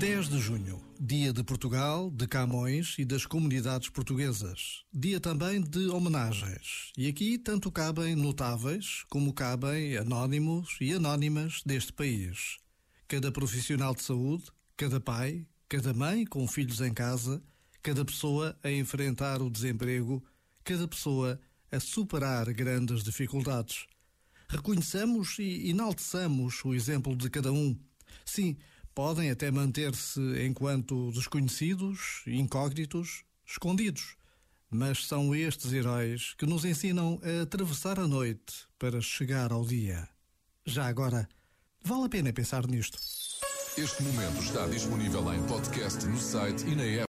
10 de junho, dia de Portugal, de Camões e das comunidades portuguesas. Dia também de homenagens. E aqui tanto cabem notáveis como cabem anónimos e anónimas deste país. Cada profissional de saúde, cada pai, cada mãe com filhos em casa, cada pessoa a enfrentar o desemprego, cada pessoa a superar grandes dificuldades. Reconheçamos e enalteçamos o exemplo de cada um. Sim, podem até manter-se enquanto desconhecidos, incógnitos, escondidos. Mas são estes heróis que nos ensinam a atravessar a noite para chegar ao dia. Já agora, vale a pena pensar nisto. Este momento está disponível em podcast no site e na app.